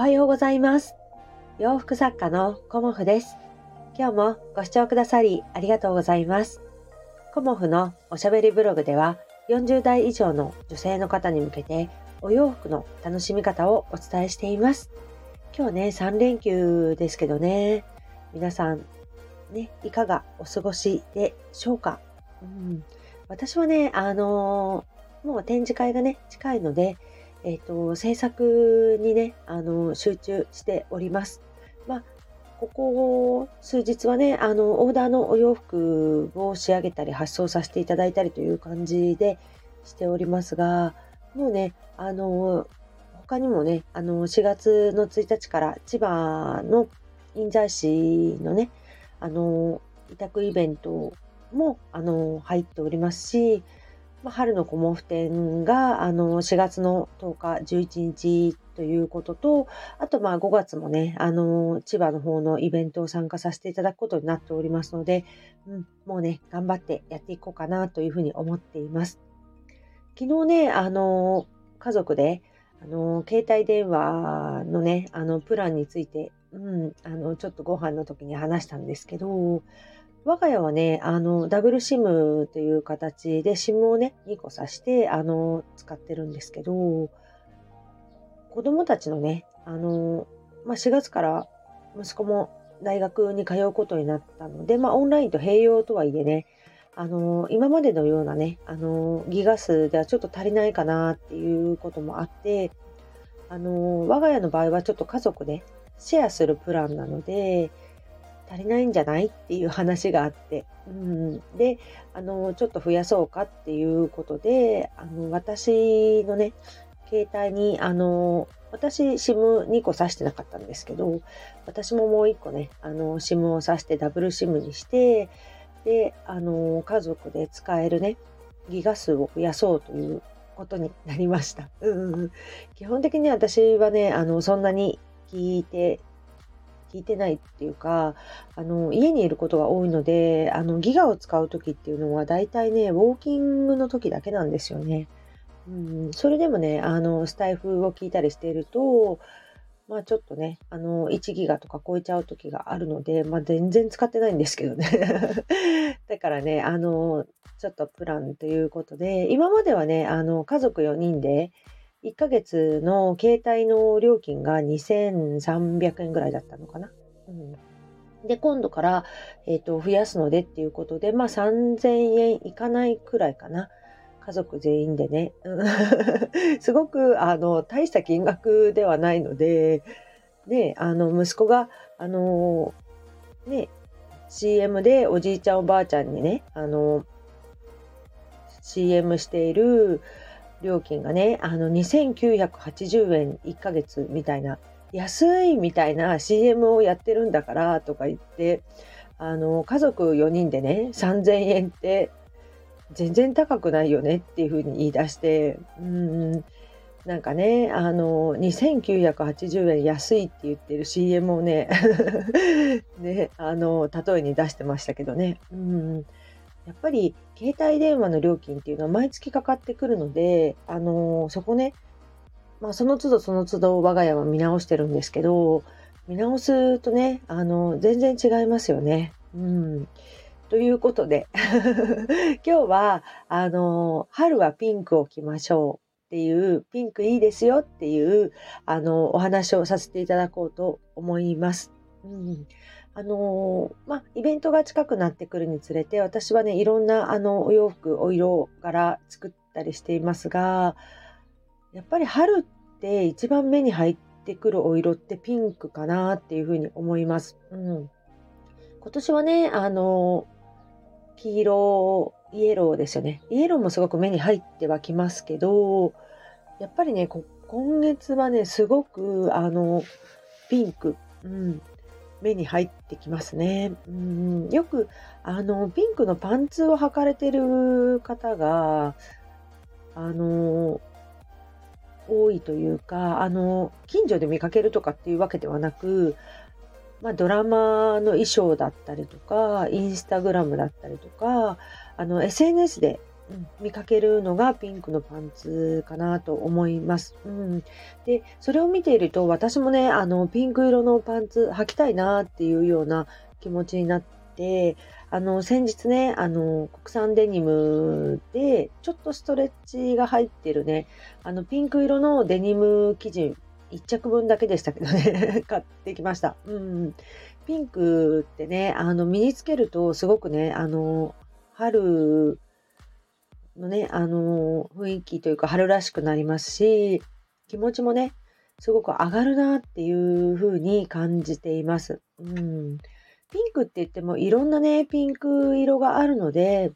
はようございます。洋服作家のコモフです。今日もご視聴くださりありがとうございます。コモフのおしゃべりブログでは40代以上の女性の方に向けてお洋服の楽しみ方をお伝えしています。今日ね、3連休ですけどね、皆さんね、いかがお過ごしでしょうか、うん、私はね、あのーもう展示会がね、近いので、えっ、と、制作にね、あの、集中しております。まあ、ここ数日はね、あの、オーダーのお洋服を仕上げたり発送させていただいたりという感じでしておりますが、もうね、あの、他にもね、あの、4月の1日から千葉の印西市のね、あの、委託イベントも、あの、入っておりますし、まあ、春のコモフ展があの4月の10日、11日ということと、あとまあ5月もね、あの千葉の方のイベントを参加させていただくことになっておりますので、うん、もうね、頑張ってやっていこうかなというふうに思っています。昨日ね、あの家族で、あの携帯電話のね、あのプランについて、うん、あのちょっとご飯の時に話したんですけど、我が家はね、あの、ダブルシムという形で、シムをね、2個挿して、あの、使ってるんですけど、子供たちのね、あの、まあ、4月から息子も大学に通うことになったので、まあ、オンラインと併用とはいえね、あの、今までのようなね、あの、ギガ数ではちょっと足りないかなっていうこともあって、あの、我が家の場合はちょっと家族でシェアするプランなので、足りないんじゃない？っていう話があって、うん、であのちょっと増やそうかっていうことであの私のね携帯にあの私 SIM2 個挿してなかったんですけど私ももう1個ねあの SIM を挿してダブル SIM にしてであの家族で使えるねギガ数を増やそうということになりました。うん、基本的に私はねあのそんなに聞いて聞いてないっていうか、あの、家にいることが多いので、あの、ギガを使う時っていうのは、大体ね、ウォーキングの時だけなんですよね。うん、それでもね、あの、スタイフを聞いたりしていると、まあちょっとね、あの、1ギガとか超えちゃう時があるので、まあ全然使ってないんですけどね。だからね、あの、ちょっとプランということで、今まではね、あの、家族4人で、1ヶ月の携帯の料金が2300円ぐらいだったのかな。うん、で、今度から、えーと、増やすのでっていうことで、まあ3000円いかないくらいかな。家族全員でね。すごく、あの、大した金額ではないので、ね、あの、息子が、あの、ね、CM でおじいちゃんおばあちゃんにね、あの、CM している、料金がね、あの、2980円1ヶ月みたいな、安いみたいな CM をやってるんだからとか言って、あの、家族4人でね、3000円って全然高くないよねっていうふうに言い出して、うん、なんかね、あの、2980円安いって言ってる CM をね、ね、あの、例えに出してましたけどね、うん、やっぱり携帯電話の料金っていうのは毎月かかってくるので、あのー、そこね、まあ、その都度その都度我が家は見直してるんですけど、見直すとね、あのー、全然違いますよね。うん。ということで、今日は、あのー、春はピンクを着ましょうっていう、ピンクいいですよっていう、あのお話をさせていただこうと思います。うんあのー、まあ、イベントが近くなってくるにつれて、私はね、いろんな、あの、お洋服、お色柄作ったりしていますが、やっぱり春って一番目に入ってくるお色ってピンクかなっていうふうに思います。うん。今年はね、あのー、黄色、イエローですよね。イエローもすごく目に入ってはきますけど、やっぱりね、今月はね、すごく、あの、ピンク、うん、目に入ってきますね。うんよくあのピンクのパンツを履かれてる方があの多いというかあの近所で見かけるとかっていうわけではなく、まあ、ドラマの衣装だったりとかインスタグラムだったりとかあの SNS でうん、見かけるのがピンクのパンツかなと思います。うん、で、それを見ていると私もね、あの、ピンク色のパンツ履きたいなっていうような気持ちになって、あの、先日ね、あの、国産デニムで、ちょっとストレッチが入ってるね、あの、ピンク色のデニム生地、1着分だけでしたけどね、買ってきました。うん。ピンクってね、あの、身につけるとすごくね、あの、春のね、あの、雰囲気というか春らしくなりますし、気持ちもね、すごく上がるなっていう風に感じています。うん。ピンクって言ってもいろんなね、ピンク色があるので、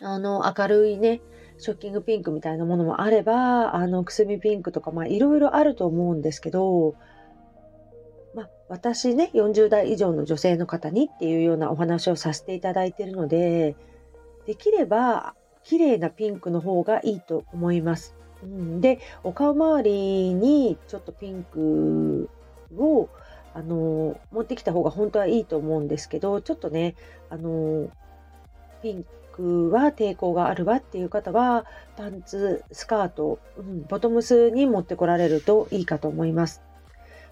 あの、明るいね、ショッキングピンクみたいなものもあれば、あの、くすみピンクとか、まあ、いろいろあると思うんですけど、まあ、私ね、40代以上の女性の方にっていうようなお話をさせていただいているので、できれば、綺麗なピンクの方がいいと思います。うん、で、お顔周りにちょっとピンクを、あの、持ってきた方が本当はいいと思うんですけど、ちょっとね、あの、ピンクは抵抗があるわっていう方は、パンツ、スカート、うん、ボトムスに持ってこられるといいかと思います。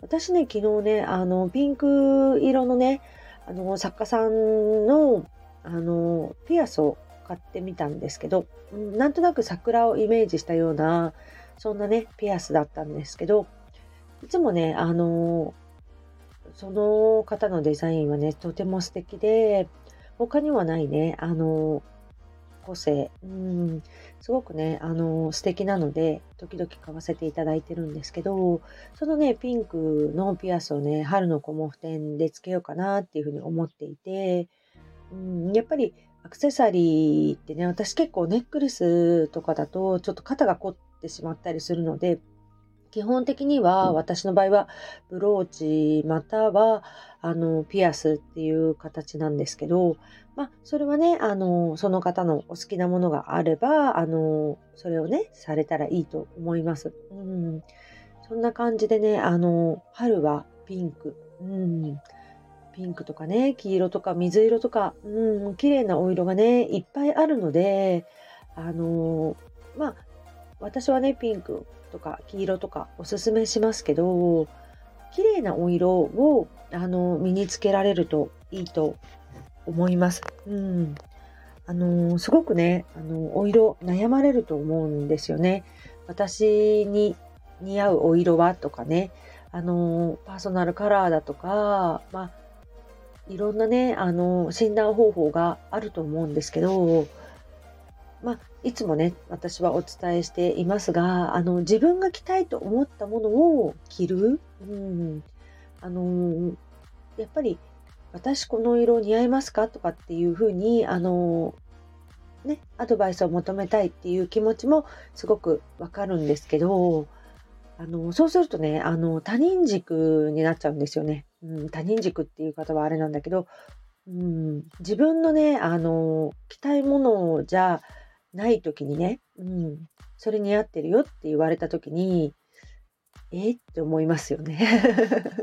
私ね、昨日ね、あの、ピンク色のね、あの、作家さんの、あの、ピアスを買ってみたんですけど、なんとなく桜をイメージしたような、そんなね、ピアスだったんですけど、いつもね、あの、その方のデザインはね、とても素敵で、他にはないね、あの、個性、うん、すごくね、あの、素敵なので、時々買わせていただいてるんですけど、そのね、ピンクのピアスをね、春のコモフ展でつけようかなっていうふうに思っていて、うん、やっぱりアクセサリーってね、私結構ネックレスとかだとちょっと肩が凝ってしまったりするので、基本的には私の場合はブローチまたはあのピアスっていう形なんですけど、まあそれはね、あのその方のお好きなものがあれば、あのそれをね、されたらいいと思います。うん、そんな感じでね、あの春はピンク。うんピンクとかね、黄色とか水色とか、うん、綺麗なお色がね、いっぱいあるので、あのー、まあ、私はね、ピンクとか黄色とかおすすめしますけど、綺麗なお色を、あのー、身につけられるといいと思います。うん。あのー、すごくね、あのお色悩まれると思うんですよね。私に似合うお色はとかね、あのパーソナルカラーだとか、まあ、いろんなね、あの、診断方法があると思うんですけど、まあ、いつもね、私はお伝えしていますが、あの、自分が着たいと思ったものを着る。うん。あの、やっぱり、私この色似合いますかとかっていうふうに、あの、ね、アドバイスを求めたいっていう気持ちもすごくわかるんですけど、あの、そうするとね、あの、他人軸になっちゃうんですよね。うん、他人軸っていう方はあれなんだけど、うん、自分のね、あの、着たいものじゃない時にね、うん、それ似合ってるよって言われた時に、えって思いますよね。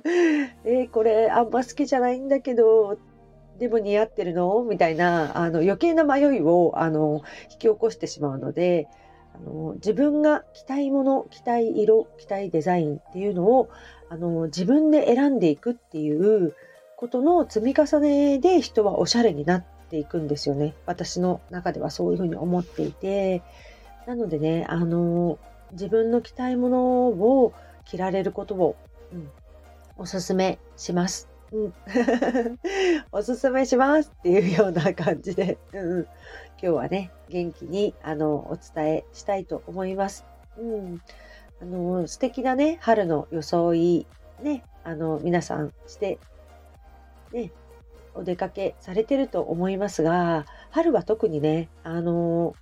えこれあんま好きじゃないんだけど、でも似合ってるの？みたいな、あの余計な迷いをあの引き起こしてしまうので、あの自分が着たいもの、着たい色、着たいデザインっていうのをあの自分で選んでいくっていうことの積み重ねで人はおしゃれになっていくんですよね。私の中ではそういうふうに思っていて。なのでね、あの自分の着たいものを着られることを、うん、おすすめします。うん、おすすめしますっていうような感じで、うん、今日はね、元気にあのお伝えしたいと思います。うんあの、素敵なね、春の装い、ね、あの、皆さんして、ね、お出かけされてると思いますが、春は特にね、あの、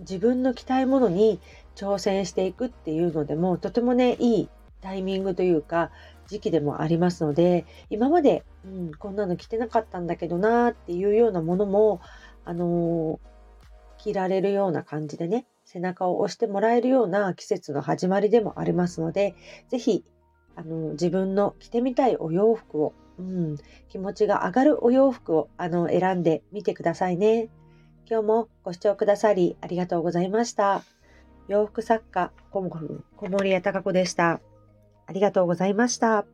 自分の着たいものに挑戦していくっていうのでも、とてもね、いいタイミングというか、時期でもありますので、今まで、うん、こんなの着てなかったんだけどなーっていうようなものも、あの着られるような感じでね、背中を押してもらえるような季節の始まりでもありますので、ぜひ、あの、自分の着てみたいお洋服を、うん、気持ちが上がるお洋服を、あの、選んでみてくださいね。今日もご視聴くださりありがとうございました。洋服作家、小森屋隆子でした。ありがとうございました。